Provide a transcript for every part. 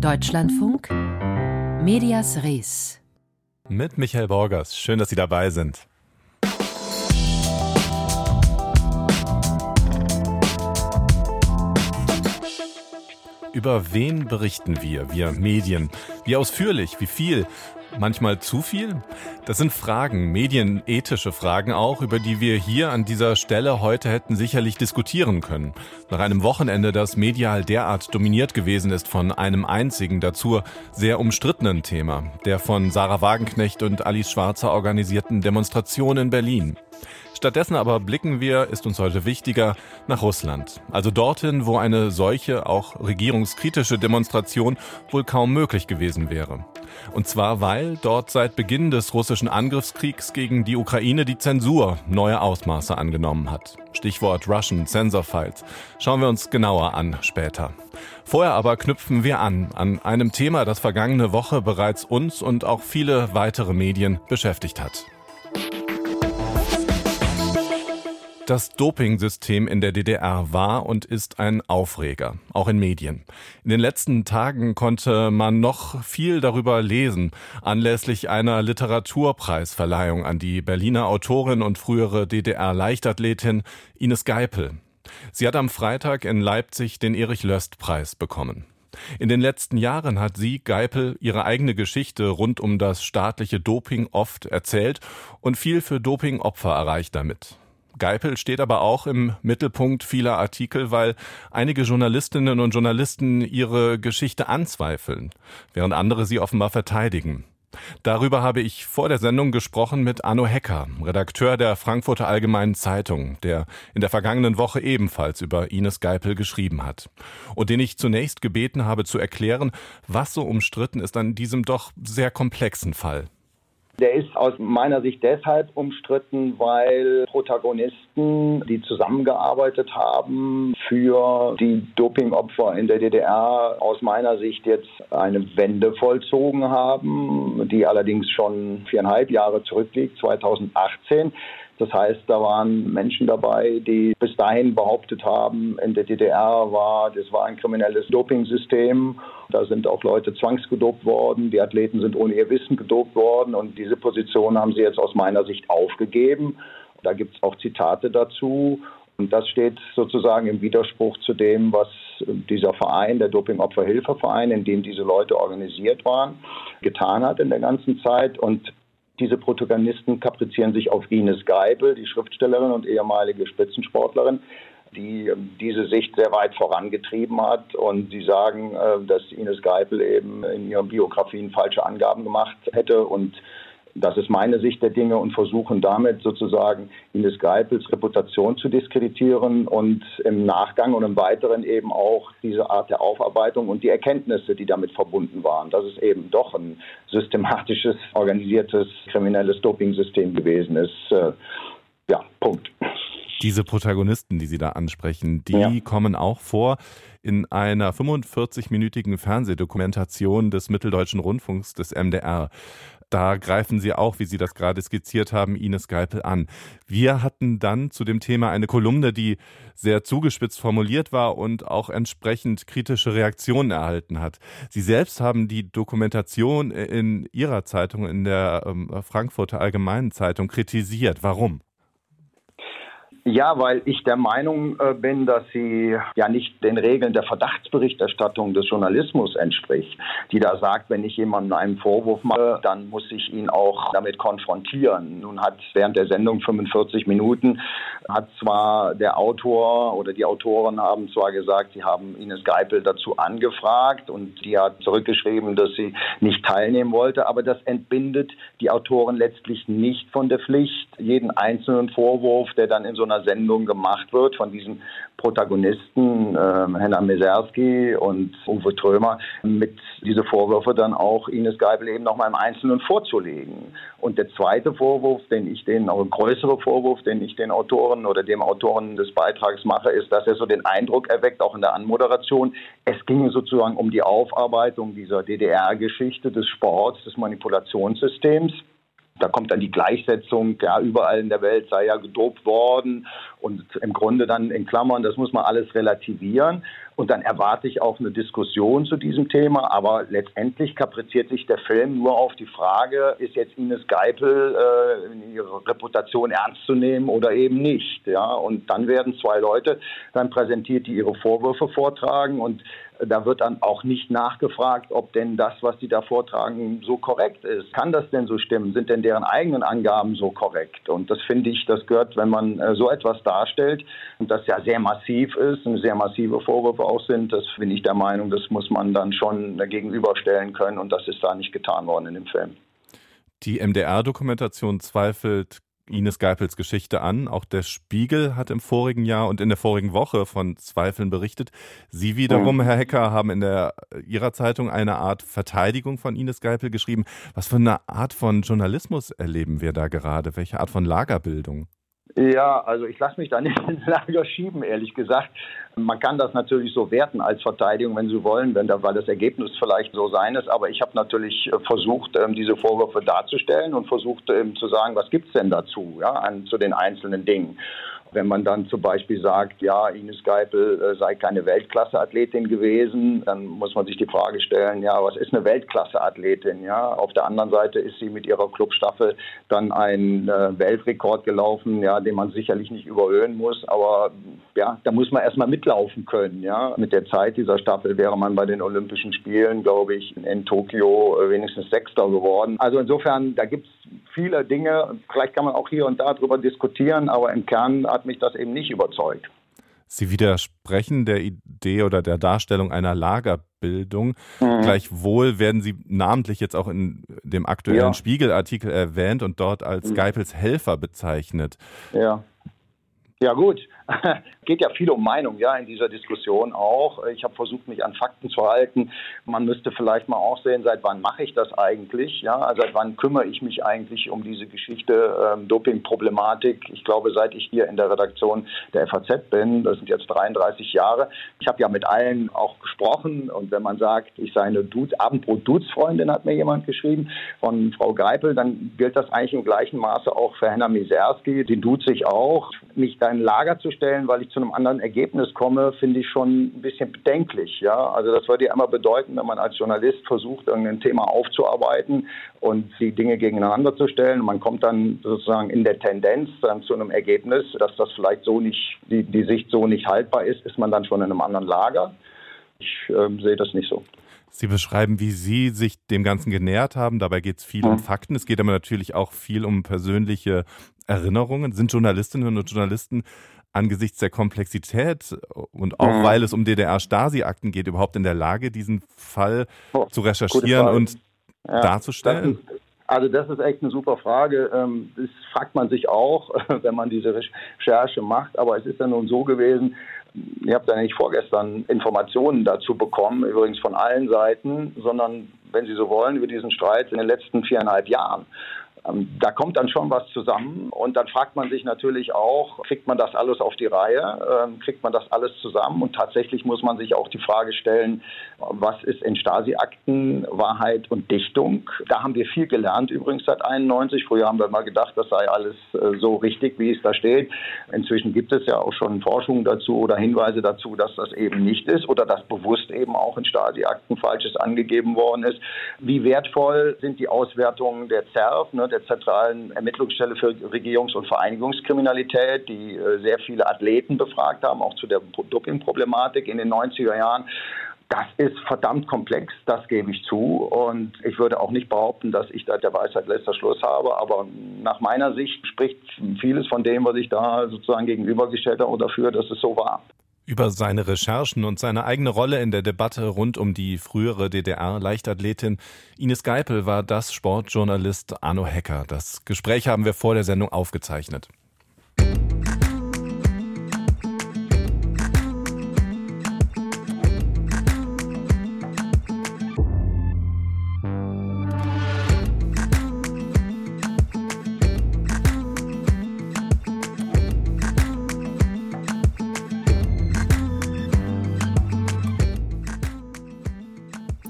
Deutschlandfunk Medias Res mit Michael Borgers. Schön, dass Sie dabei sind. Über wen berichten wir, wir Medien? Wie ausführlich, wie viel? Manchmal zu viel? Das sind Fragen, medienethische Fragen auch, über die wir hier an dieser Stelle heute hätten sicherlich diskutieren können. Nach einem Wochenende, das medial derart dominiert gewesen ist von einem einzigen, dazu sehr umstrittenen Thema, der von Sarah Wagenknecht und Alice Schwarzer organisierten Demonstration in Berlin. Stattdessen aber blicken wir, ist uns heute wichtiger, nach Russland. Also dorthin, wo eine solche, auch regierungskritische Demonstration wohl kaum möglich gewesen wäre. Und zwar, weil dort seit Beginn des russischen Angriffskriegs gegen die Ukraine die Zensur neue Ausmaße angenommen hat. Stichwort Russian Censor Files. Schauen wir uns genauer an später. Vorher aber knüpfen wir an, an einem Thema, das vergangene Woche bereits uns und auch viele weitere Medien beschäftigt hat. Das Dopingsystem in der DDR war und ist ein Aufreger, auch in Medien. In den letzten Tagen konnte man noch viel darüber lesen, anlässlich einer Literaturpreisverleihung an die Berliner Autorin und frühere DDR-Leichtathletin Ines Geipel. Sie hat am Freitag in Leipzig den Erich-Löst-Preis bekommen. In den letzten Jahren hat sie, Geipel, ihre eigene Geschichte rund um das staatliche Doping oft erzählt und viel für Dopingopfer erreicht damit. Geipel steht aber auch im Mittelpunkt vieler Artikel, weil einige Journalistinnen und Journalisten ihre Geschichte anzweifeln, während andere sie offenbar verteidigen. Darüber habe ich vor der Sendung gesprochen mit Arno Hecker, Redakteur der Frankfurter Allgemeinen Zeitung, der in der vergangenen Woche ebenfalls über Ines Geipel geschrieben hat. Und den ich zunächst gebeten habe zu erklären, was so umstritten ist an diesem doch sehr komplexen Fall. Der ist aus meiner Sicht deshalb umstritten, weil Protagonisten, die zusammengearbeitet haben für die Dopingopfer in der DDR, aus meiner Sicht jetzt eine Wende vollzogen haben, die allerdings schon viereinhalb Jahre zurückliegt, 2018. Das heißt, da waren Menschen dabei, die bis dahin behauptet haben, in der DDR war, das war ein kriminelles Dopingsystem. Da sind auch Leute zwangsgedopt worden. Die Athleten sind ohne ihr Wissen gedopt worden. Und diese Position haben sie jetzt aus meiner Sicht aufgegeben. Da gibt es auch Zitate dazu. Und das steht sozusagen im Widerspruch zu dem, was dieser Verein, der Dopingopferhilfeverein, in dem diese Leute organisiert waren, getan hat in der ganzen Zeit. Und diese Protagonisten kaprizieren sich auf Ines Geibel, die Schriftstellerin und ehemalige Spitzensportlerin, die ähm, diese Sicht sehr weit vorangetrieben hat. Und sie sagen, äh, dass Ines Geipel eben in ihren Biografien falsche Angaben gemacht hätte und das ist meine Sicht der Dinge und versuchen damit sozusagen Ines Geipels Reputation zu diskreditieren und im Nachgang und im Weiteren eben auch diese Art der Aufarbeitung und die Erkenntnisse, die damit verbunden waren, dass es eben doch ein systematisches, organisiertes, kriminelles Dopingsystem gewesen ist. Äh, ja, Punkt. Diese Protagonisten, die Sie da ansprechen, die ja. kommen auch vor in einer 45-minütigen Fernsehdokumentation des Mitteldeutschen Rundfunks des MDR. Da greifen Sie auch, wie Sie das gerade skizziert haben, Ines Geipel an. Wir hatten dann zu dem Thema eine Kolumne, die sehr zugespitzt formuliert war und auch entsprechend kritische Reaktionen erhalten hat. Sie selbst haben die Dokumentation in Ihrer Zeitung, in der ähm, Frankfurter Allgemeinen Zeitung, kritisiert. Warum? Ja, weil ich der Meinung äh, bin, dass sie ja nicht den Regeln der Verdachtsberichterstattung des Journalismus entspricht, die da sagt, wenn ich jemandem einen Vorwurf mache, dann muss ich ihn auch damit konfrontieren. Nun hat während der Sendung 45 Minuten hat zwar der Autor oder die Autoren haben zwar gesagt, sie haben Ines Geipel dazu angefragt und die hat zurückgeschrieben, dass sie nicht teilnehmen wollte, aber das entbindet die Autoren letztlich nicht von der Pflicht, jeden einzelnen Vorwurf, der dann in so einer Sendung gemacht wird von diesen Protagonisten, äh, Henna Meserski und Uwe Trömer, mit diese Vorwürfe dann auch Ines Geibel eben nochmal im Einzelnen vorzulegen. Und der zweite Vorwurf, den ich den, auch ein größerer Vorwurf, den ich den Autoren oder dem Autoren des Beitrags mache, ist, dass er so den Eindruck erweckt, auch in der Anmoderation, es ginge sozusagen um die Aufarbeitung dieser DDR-Geschichte des Sports, des Manipulationssystems Da kommt dann die Gleichsetzung, ja, überall in der Welt sei ja gedopt worden und im Grunde dann in Klammern, das muss man alles relativieren. Und dann erwarte ich auch eine Diskussion zu diesem Thema. Aber letztendlich kapriziert sich der Film nur auf die Frage, ist jetzt Ines Geipel äh, ihre Reputation ernst zu nehmen oder eben nicht. Ja? Und dann werden zwei Leute dann präsentiert, die ihre Vorwürfe vortragen. Und da wird dann auch nicht nachgefragt, ob denn das, was sie da vortragen, so korrekt ist. Kann das denn so stimmen? Sind denn deren eigenen Angaben so korrekt? Und das finde ich, das gehört, wenn man äh, so etwas darstellt und das ja sehr massiv ist und sehr massive Vorwürfe auch sind, das bin ich der Meinung, das muss man dann schon gegenüberstellen können und das ist da nicht getan worden in dem Film. Die MDR-Dokumentation zweifelt Ines Geipels Geschichte an. Auch der Spiegel hat im vorigen Jahr und in der vorigen Woche von Zweifeln berichtet. Sie wiederum, mhm. Herr Hecker, haben in der, Ihrer Zeitung eine Art Verteidigung von Ines Geipel geschrieben. Was für eine Art von Journalismus erleben wir da gerade? Welche Art von Lagerbildung? Ja, also ich lasse mich da nicht ins Lager schieben, ehrlich gesagt. Man kann das natürlich so werten als Verteidigung, wenn Sie wollen, wenn da, weil das Ergebnis vielleicht so sein ist. Aber ich habe natürlich äh, versucht, ähm, diese Vorwürfe darzustellen und versucht ähm, zu sagen, was gibt es denn dazu, ja, an, zu den einzelnen Dingen. Wenn man dann zum Beispiel sagt, ja, Ines Geipel äh, sei keine Weltklasse-Athletin gewesen, dann muss man sich die Frage stellen, ja, was ist eine Weltklasse-Athletin? Ja, auf der anderen Seite ist sie mit ihrer Clubstaffel dann einen äh, Weltrekord gelaufen, ja, den man sicherlich nicht überhöhen muss, aber ja, da muss man erstmal mitlaufen können, ja. Mit der Zeit dieser Staffel wäre man bei den Olympischen Spielen, glaube ich, in Tokio äh, wenigstens Sechster geworden. Also insofern, da gibt es viele Dinge, vielleicht kann man auch hier und da drüber diskutieren, aber im Kern hat mich das eben nicht überzeugt. Sie widersprechen der Idee oder der Darstellung einer Lagerbildung. Mhm. Gleichwohl werden Sie namentlich jetzt auch in dem aktuellen ja. Spiegelartikel erwähnt und dort als mhm. Geipels Helfer bezeichnet. Ja. Ja gut, geht ja viel um Meinung, ja, in dieser Diskussion auch. Ich habe versucht, mich an Fakten zu halten. Man müsste vielleicht mal auch sehen, seit wann mache ich das eigentlich? Ja, also seit wann kümmere ich mich eigentlich um diese Geschichte ähm, Doping-Problematik? Ich glaube, seit ich hier in der Redaktion der FAZ bin, das sind jetzt 33 Jahre. Ich habe ja mit allen auch gesprochen und wenn man sagt, ich sei eine Dudes, Abendbrot-Dudes-Freundin, hat mir jemand geschrieben, von Frau Greipel, dann gilt das eigentlich im gleichen Maße auch für Henna Miserski. Den duzt sich auch. Mich da in Lager zu stellen, weil ich zu einem anderen Ergebnis komme, finde ich schon ein bisschen bedenklich. Ja? Also das würde ja immer bedeuten, wenn man als Journalist versucht, irgendein Thema aufzuarbeiten und die Dinge gegeneinander zu stellen. Man kommt dann sozusagen in der Tendenz dann zu einem Ergebnis, dass das vielleicht so nicht, die, die Sicht so nicht haltbar ist, ist man dann schon in einem anderen Lager. Ich äh, sehe das nicht so. Sie beschreiben, wie Sie sich dem Ganzen genähert haben. Dabei geht es viel um Fakten. Es geht aber natürlich auch viel um persönliche Erinnerungen. Sind Journalistinnen und Journalisten angesichts der Komplexität und auch mhm. weil es um DDR-Stasi-Akten geht, überhaupt in der Lage, diesen Fall oh, zu recherchieren und ja, darzustellen? Das ist, also das ist echt eine super Frage. Ähm, das fragt man sich auch, wenn man diese Recherche macht. Aber es ist ja nun so gewesen, ihr habt ja nicht vorgestern Informationen dazu bekommen, übrigens von allen Seiten, sondern, wenn Sie so wollen, über diesen Streit in den letzten viereinhalb Jahren. Ähm, da kommt dann schon was zusammen und dann fragt man sich natürlich auch, kriegt man das alles auf die Reihe, ähm, kriegt man das alles zusammen und tatsächlich muss man sich auch die Frage stellen, was ist in Stasi-Akten Wahrheit und Dichtung? Da haben wir viel gelernt übrigens seit 91. Früher haben wir mal gedacht, das sei alles äh, so richtig, wie es da steht. Inzwischen gibt es ja auch schon Forschungen dazu oder Hinweise dazu, dass das eben nicht ist oder dass bewusst eben auch in Stasi-Akten Falsches angegeben worden ist. Wie wertvoll sind die Auswertungen der ZERF, ne, der zentralen Ermittlungsstelle für Regierungs- und Vereinigungskriminalität, die äh, sehr viele Athleten befragt haben, auch zu der Doping-Problematik in den 90er Jahren. Das ist verdammt komplex, das gebe ich zu. Und ich würde auch nicht behaupten, dass ich da der Weisheit letzter Schluss habe. Aber nach meiner Sicht spricht vieles von dem, was ich da sozusagen gegenübergestellt habe, dafür, dass es so war. Über seine Recherchen und seine eigene Rolle in der Debatte rund um die frühere DDR-Leichtathletin Ines Geipel war das Sportjournalist Arno Hecker. Das Gespräch haben wir vor der Sendung aufgezeichnet.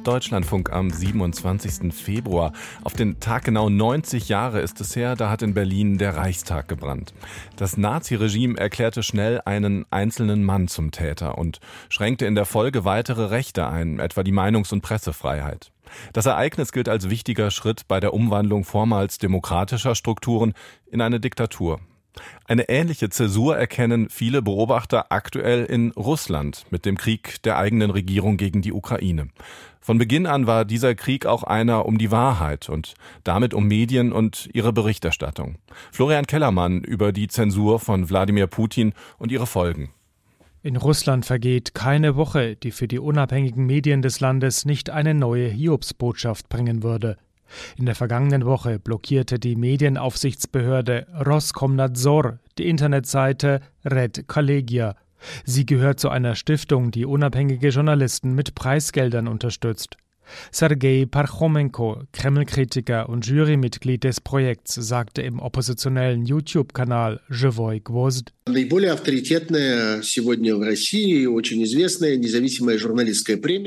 Deutschlandfunk am 27. Februar. Auf den Tag genau 90 Jahre ist es her, da hat in Berlin der Reichstag gebrannt. Das Naziregime erklärte schnell einen einzelnen Mann zum Täter und schränkte in der Folge weitere Rechte ein, etwa die Meinungs- und Pressefreiheit. Das Ereignis gilt als wichtiger Schritt bei der Umwandlung vormals demokratischer Strukturen in eine Diktatur. Eine ähnliche Zäsur erkennen viele Beobachter aktuell in Russland mit dem Krieg der eigenen Regierung gegen die Ukraine. Von Beginn an war dieser Krieg auch einer um die Wahrheit und damit um Medien und ihre Berichterstattung. Florian Kellermann über die Zensur von Wladimir Putin und ihre Folgen. In Russland vergeht keine Woche, die für die unabhängigen Medien des Landes nicht eine neue Hiobsbotschaft bringen würde. In der vergangenen Woche blockierte die Medienaufsichtsbehörde Roskomnadzor die Internetseite Red Collegia. Sie gehört zu einer Stiftung, die unabhängige Journalisten mit Preisgeldern unterstützt. Sergei Parchomenko, Kreml-Kritiker und Jurymitglied des Projekts, sagte im oppositionellen YouTube-Kanal Живой Гвоздь,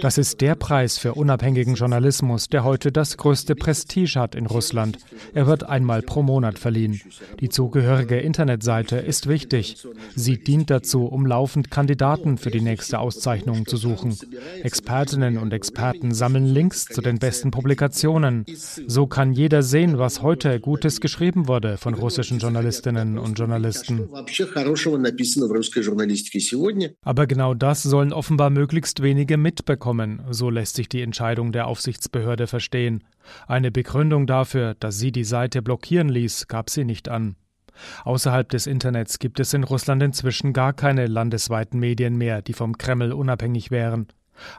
das ist der Preis für unabhängigen Journalismus, der heute das größte Prestige hat in Russland. Er wird einmal pro Monat verliehen. Die zugehörige Internetseite ist wichtig. Sie dient dazu, um laufend Kandidaten für die nächste Auszeichnung zu suchen. Expertinnen und Experten sammeln Links zu den besten Publikationen. So kann jeder sehen, was heute Gutes geschrieben wurde von russischen Journalistinnen und Journalisten. Aber genau das sollen offenbar möglichst wenige mitbekommen, so lässt sich die Entscheidung der Aufsichtsbehörde verstehen. Eine Begründung dafür, dass sie die Seite blockieren ließ, gab sie nicht an. Außerhalb des Internets gibt es in Russland inzwischen gar keine landesweiten Medien mehr, die vom Kreml unabhängig wären.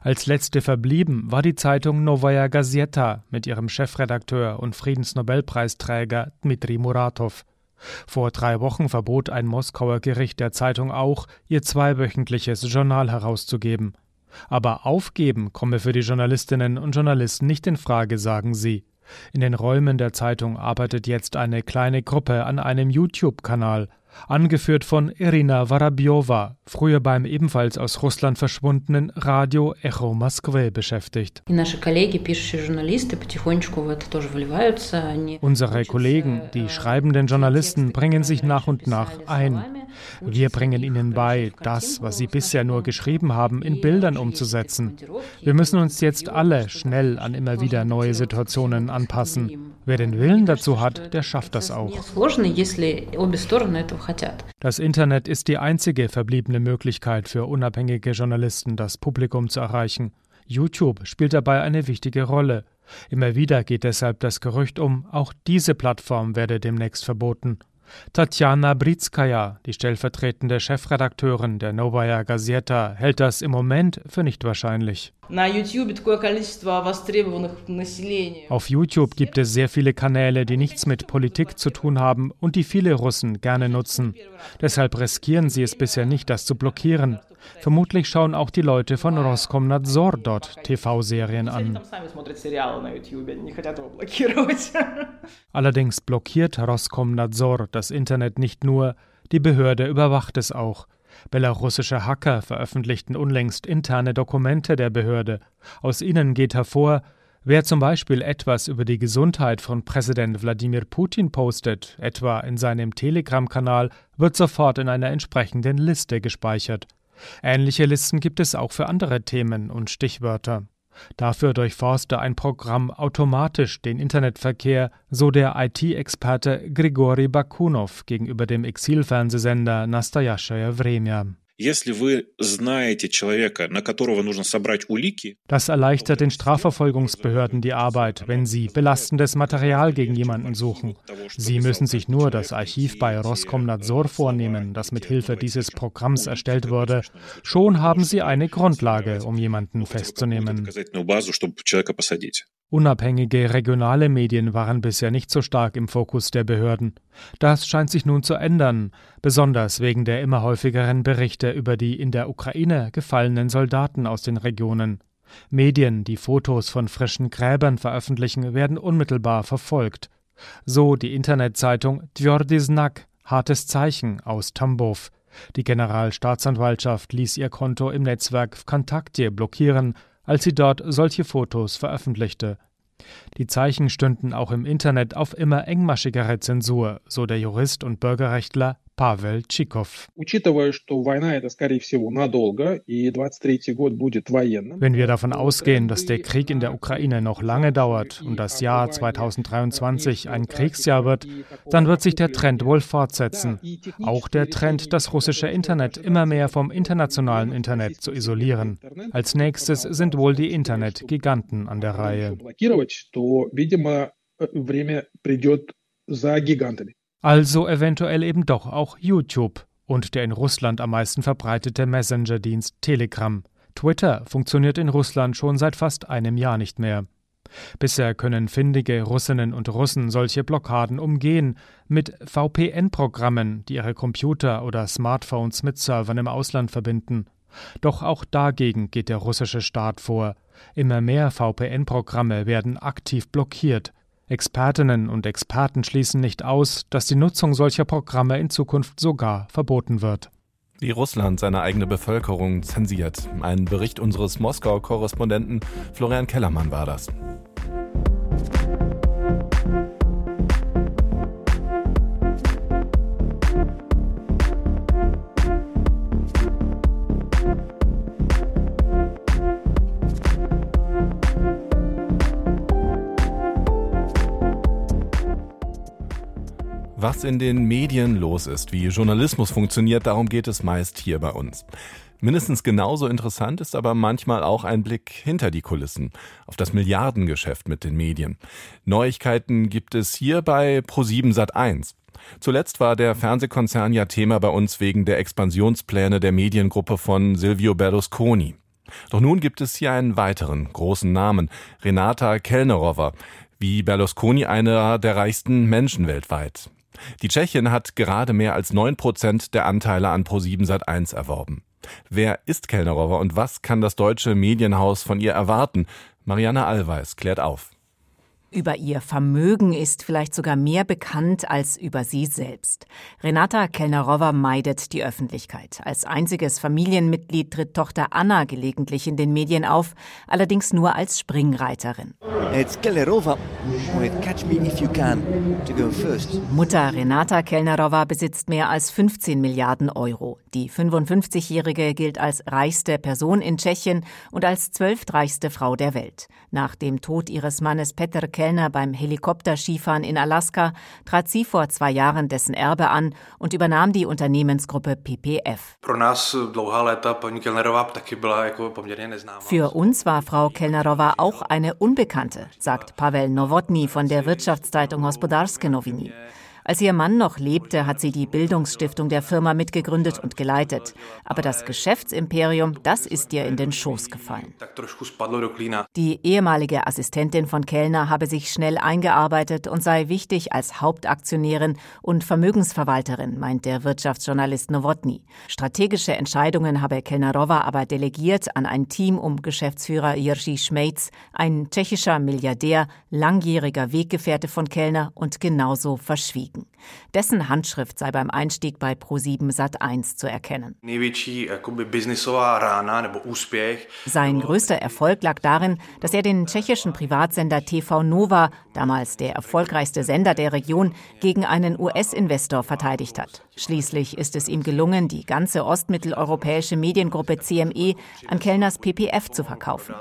Als letzte verblieben war die Zeitung Novaya Gazeta mit ihrem Chefredakteur und Friedensnobelpreisträger Dmitri Muratov. Vor drei Wochen verbot ein Moskauer Gericht der Zeitung auch, ihr zweiwöchentliches Journal herauszugeben. Aber aufgeben komme für die Journalistinnen und Journalisten nicht in Frage, sagen sie. In den Räumen der Zeitung arbeitet jetzt eine kleine Gruppe an einem YouTube-Kanal, angeführt von Irina Warabjowa, früher beim ebenfalls aus Russland verschwundenen Radio Echo Moskwe beschäftigt. Unsere Kollegen, die schreibenden Journalisten, bringen sich nach und nach ein. Wir bringen ihnen bei, das, was sie bisher nur geschrieben haben, in Bildern umzusetzen. Wir müssen uns jetzt alle schnell an immer wieder neue Situationen anpassen. Wer den Willen dazu hat, der schafft das auch. Das Internet ist die einzige verbliebene Möglichkeit für unabhängige Journalisten, das Publikum zu erreichen. YouTube spielt dabei eine wichtige Rolle. Immer wieder geht deshalb das Gerücht um, auch diese Plattform werde demnächst verboten. Tatjana Britskaya, die stellvertretende Chefredakteurin der Novaya Gazeta, hält das im Moment für nicht wahrscheinlich. Auf YouTube gibt es sehr viele Kanäle, die nichts mit Politik zu tun haben und die viele Russen gerne nutzen. Deshalb riskieren sie es bisher nicht, das zu blockieren. Vermutlich schauen auch die Leute von Roskomnadzor dort TV-Serien an. Allerdings blockiert Roskomnadzor das Internet nicht nur, die Behörde überwacht es auch. Belarussische Hacker veröffentlichten unlängst interne Dokumente der Behörde. Aus ihnen geht hervor, Wer zum Beispiel etwas über die Gesundheit von Präsident Wladimir Putin postet, etwa in seinem Telegram-Kanal, wird sofort in einer entsprechenden Liste gespeichert. Ähnliche Listen gibt es auch für andere Themen und Stichwörter. Dafür durchforste ein Programm automatisch den Internetverkehr, so der IT-Experte Grigori Bakunov gegenüber dem Exilfernsehsender Nastajaschaya Das erleichtert den Strafverfolgungsbehörden die Arbeit, wenn sie belastendes Material gegen jemanden suchen. Sie müssen sich nur das Archiv bei Roskomnadzor vornehmen, das mit Hilfe dieses Programms erstellt wurde. Schon haben sie eine Grundlage, um jemanden festzunehmen. Unabhängige regionale Medien waren bisher nicht so stark im Fokus der Behörden. Das scheint sich nun zu ändern, besonders wegen der immer häufigeren Berichte über die in der Ukraine gefallenen Soldaten aus den Regionen. Medien, die Fotos von frischen Gräbern veröffentlichen, werden unmittelbar verfolgt. So die Internetzeitung Tjordi hartes Zeichen aus Tambov. Die Generalstaatsanwaltschaft ließ ihr Konto im Netzwerk Kontakte blockieren, als sie dort solche Fotos veröffentlichte. Die Zeichen stünden auch im Internet auf immer engmaschigere Zensur, so der Jurist und Bürgerrechtler Pavel Tschikow. Wenn wir davon ausgehen, dass der Krieg in der Ukraine noch lange dauert und das Jahr 2023 ein Kriegsjahr wird, dann wird sich der Trend wohl fortsetzen. Auch der Trend, das russische Internet immer mehr vom internationalen Internet zu isolieren. Als nächstes sind wohl die Internetgiganten an der Reihe. Also eventuell eben doch auch YouTube und der in Russland am meisten verbreitete Messenger-Dienst Telegram. Twitter funktioniert in Russland schon seit fast einem Jahr nicht mehr. Bisher können findige Russinnen und Russen solche Blockaden umgehen mit VPN-Programmen, die ihre Computer oder Smartphones mit Servern im Ausland verbinden. Doch auch dagegen geht der russische Staat vor. Immer mehr VPN-Programme werden aktiv blockiert. Expertinnen und Experten schließen nicht aus, dass die Nutzung solcher Programme in Zukunft sogar verboten wird. Wie Russland seine eigene Bevölkerung zensiert. Ein Bericht unseres Moskau-Korrespondenten Florian Kellermann war das. In den Medien los ist, wie Journalismus funktioniert, darum geht es meist hier bei uns. Mindestens genauso interessant ist aber manchmal auch ein Blick hinter die Kulissen, auf das Milliardengeschäft mit den Medien. Neuigkeiten gibt es hier bei Pro7 Sat1. Zuletzt war der Fernsehkonzern ja Thema bei uns wegen der Expansionspläne der Mediengruppe von Silvio Berlusconi. Doch nun gibt es hier einen weiteren großen Namen, Renata Kellnerova, wie Berlusconi einer der reichsten Menschen weltweit. Die Tschechin hat gerade mehr als neun Prozent der Anteile an Pro7 Sat1 erworben. Wer ist Kellnerova und was kann das deutsche Medienhaus von ihr erwarten? Marianne Allweis klärt auf. Über ihr Vermögen ist vielleicht sogar mehr bekannt als über sie selbst. Renata Kellnerowa meidet die Öffentlichkeit. Als einziges Familienmitglied tritt Tochter Anna gelegentlich in den Medien auf, allerdings nur als Springreiterin. Mutter Renata Kellnerowa besitzt mehr als 15 Milliarden Euro. Die 55-Jährige gilt als reichste Person in Tschechien und als zwölftreichste Frau der Welt. Nach dem Tod ihres Mannes Petr Kellner Kellner beim Helikopterskifahren in Alaska, trat sie vor zwei Jahren dessen Erbe an und übernahm die Unternehmensgruppe PPF. Für uns war Frau Kellnerova auch eine Unbekannte, sagt Pavel Nowotny von der Wirtschaftszeitung Hospodarskie Noviny. Als ihr Mann noch lebte, hat sie die Bildungsstiftung der Firma mitgegründet und geleitet. Aber das Geschäftsimperium, das ist ihr in den Schoß gefallen. Die ehemalige Assistentin von Kellner habe sich schnell eingearbeitet und sei wichtig als Hauptaktionärin und Vermögensverwalterin, meint der Wirtschaftsjournalist Nowotny. Strategische Entscheidungen habe Kellnerova aber delegiert an ein Team um Geschäftsführer Jiří Schmeitz, ein tschechischer Milliardär, langjähriger Weggefährte von Kellner und genauso verschwiegen anregen. Dessen Handschrift sei beim Einstieg bei Pro7 Sat1 zu erkennen. Sein größter Erfolg lag darin, dass er den tschechischen Privatsender TV Nova, damals der erfolgreichste Sender der Region, gegen einen US-Investor verteidigt hat. Schließlich ist es ihm gelungen, die ganze ostmitteleuropäische Mediengruppe CME an Kellners PPF zu verkaufen.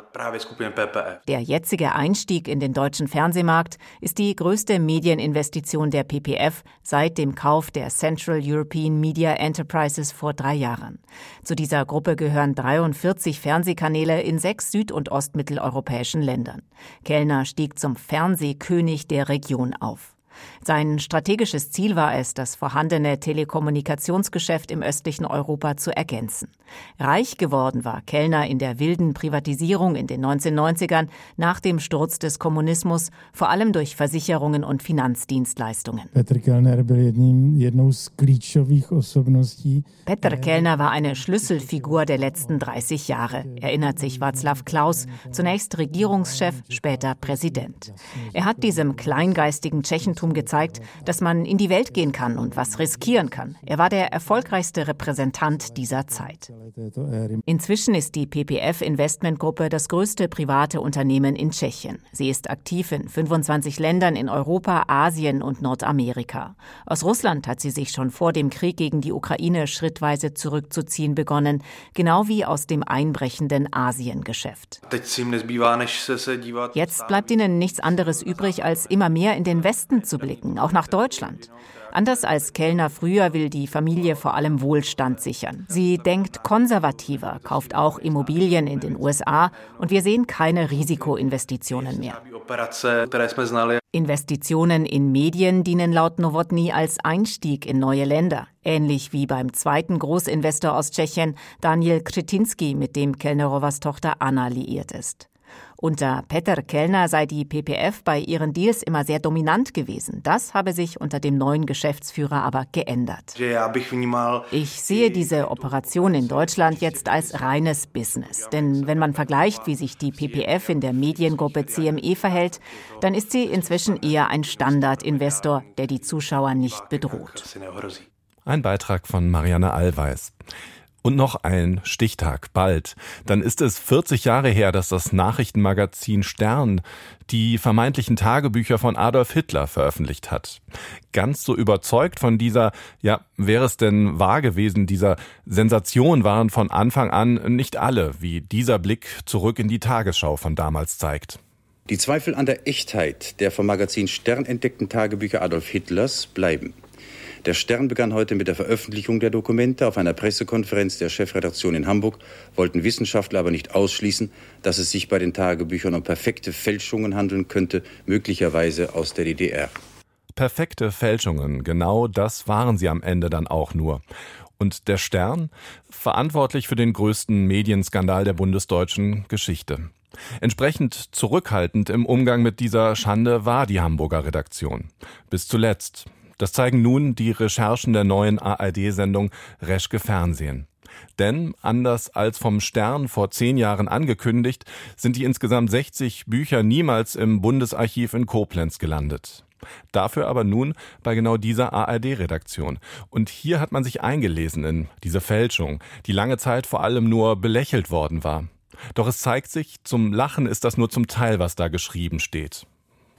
Der jetzige Einstieg in den deutschen Fernsehmarkt ist die größte Medieninvestition der PPF seit dem Kauf der Central European Media Enterprises vor drei Jahren. Zu dieser Gruppe gehören 43 Fernsehkanäle in sechs süd- und ostmitteleuropäischen Ländern. Kellner stieg zum Fernsehkönig der Region auf. Sein strategisches Ziel war es, das vorhandene Telekommunikationsgeschäft im östlichen Europa zu ergänzen. Reich geworden war Kellner in der wilden Privatisierung in den 1990ern nach dem Sturz des Kommunismus, vor allem durch Versicherungen und Finanzdienstleistungen. Petr Kellner war eine Schlüsselfigur der letzten 30 Jahre, erinnert sich Václav Klaus, zunächst Regierungschef, später Präsident. Er hat diesem kleingeistigen Tschechentum Reichtum gezeigt, dass man in die Welt gehen kann und was riskieren kann. Er war der erfolgreichste Repräsentant dieser Zeit. Inzwischen ist die PPF Investmentgruppe das größte private Unternehmen in Tschechien. Sie ist aktiv in 25 Ländern in Europa, Asien und Nordamerika. Aus Russland hat sie sich schon vor dem Krieg gegen die Ukraine schrittweise zurückzuziehen begonnen, genau wie aus dem einbrechenden Asiengeschäft. Jetzt bleibt ihnen nichts anderes übrig, als immer mehr in den Westen zu blicken, auch nach Deutschland. Anders als Kellner früher will die Familie vor allem Wohlstand sichern. Sie denkt konservativer, kauft auch Immobilien in den USA und wir sehen keine Risikoinvestitionen mehr. Investitionen in Medien dienen laut Nowotny als Einstieg in neue Länder, ähnlich wie beim zweiten Großinvestor aus Tschechien, Daniel Kretinsky, mit dem Kellnerovas Tochter Anna liiert ist. Unter Peter Kellner sei die PPF bei ihren Deals immer sehr dominant gewesen. Das habe sich unter dem neuen Geschäftsführer aber geändert. Ich sehe diese Operation in Deutschland jetzt als reines Business. Denn wenn man vergleicht, wie sich die PPF in der Mediengruppe CME verhält, dann ist sie inzwischen eher ein Standardinvestor, der die Zuschauer nicht bedroht. Ein Beitrag von Marianne Allweis. Und noch ein Stichtag, bald. Dann ist es 40 Jahre her, dass das Nachrichtenmagazin Stern die vermeintlichen Tagebücher von Adolf Hitler veröffentlicht hat. Ganz so überzeugt von dieser, ja, wäre es denn wahr gewesen, dieser Sensation waren von Anfang an nicht alle, wie dieser Blick zurück in die Tagesschau von damals zeigt. Die Zweifel an der Echtheit der vom Magazin Stern entdeckten Tagebücher Adolf Hitlers bleiben. Der Stern begann heute mit der Veröffentlichung der Dokumente. Auf einer Pressekonferenz der Chefredaktion in Hamburg wollten Wissenschaftler aber nicht ausschließen, dass es sich bei den Tagebüchern um perfekte Fälschungen handeln könnte, möglicherweise aus der DDR. Perfekte Fälschungen, genau das waren sie am Ende dann auch nur. Und der Stern, verantwortlich für den größten Medienskandal der bundesdeutschen Geschichte. Entsprechend zurückhaltend im Umgang mit dieser Schande war die Hamburger Redaktion. Bis zuletzt. Das zeigen nun die Recherchen der neuen ARD-Sendung Reschke Fernsehen. Denn, anders als vom Stern vor zehn Jahren angekündigt, sind die insgesamt 60 Bücher niemals im Bundesarchiv in Koblenz gelandet. Dafür aber nun bei genau dieser ARD-Redaktion. Und hier hat man sich eingelesen in diese Fälschung, die lange Zeit vor allem nur belächelt worden war. Doch es zeigt sich, zum Lachen ist das nur zum Teil, was da geschrieben steht.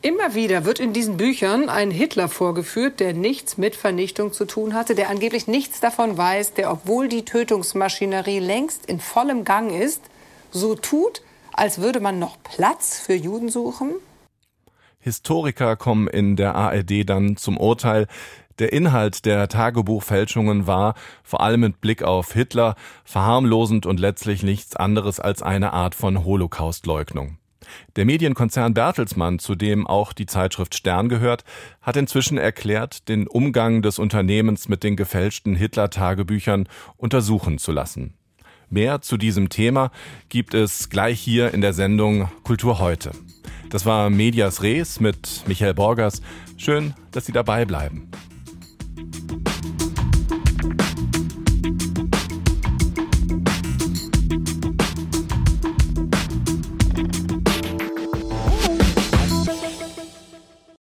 Immer wieder wird in diesen Büchern ein Hitler vorgeführt, der nichts mit Vernichtung zu tun hatte, der angeblich nichts davon weiß, der, obwohl die Tötungsmaschinerie längst in vollem Gang ist, so tut, als würde man noch Platz für Juden suchen? Historiker kommen in der ARD dann zum Urteil, der Inhalt der Tagebuchfälschungen war, vor allem mit Blick auf Hitler, verharmlosend und letztlich nichts anderes als eine Art von Holocaustleugnung. Der Medienkonzern Bertelsmann, zu dem auch die Zeitschrift Stern gehört, hat inzwischen erklärt, den Umgang des Unternehmens mit den gefälschten Hitler-Tagebüchern untersuchen zu lassen. Mehr zu diesem Thema gibt es gleich hier in der Sendung Kultur heute. Das war Medias Res mit Michael Borgers. Schön, dass Sie dabei bleiben.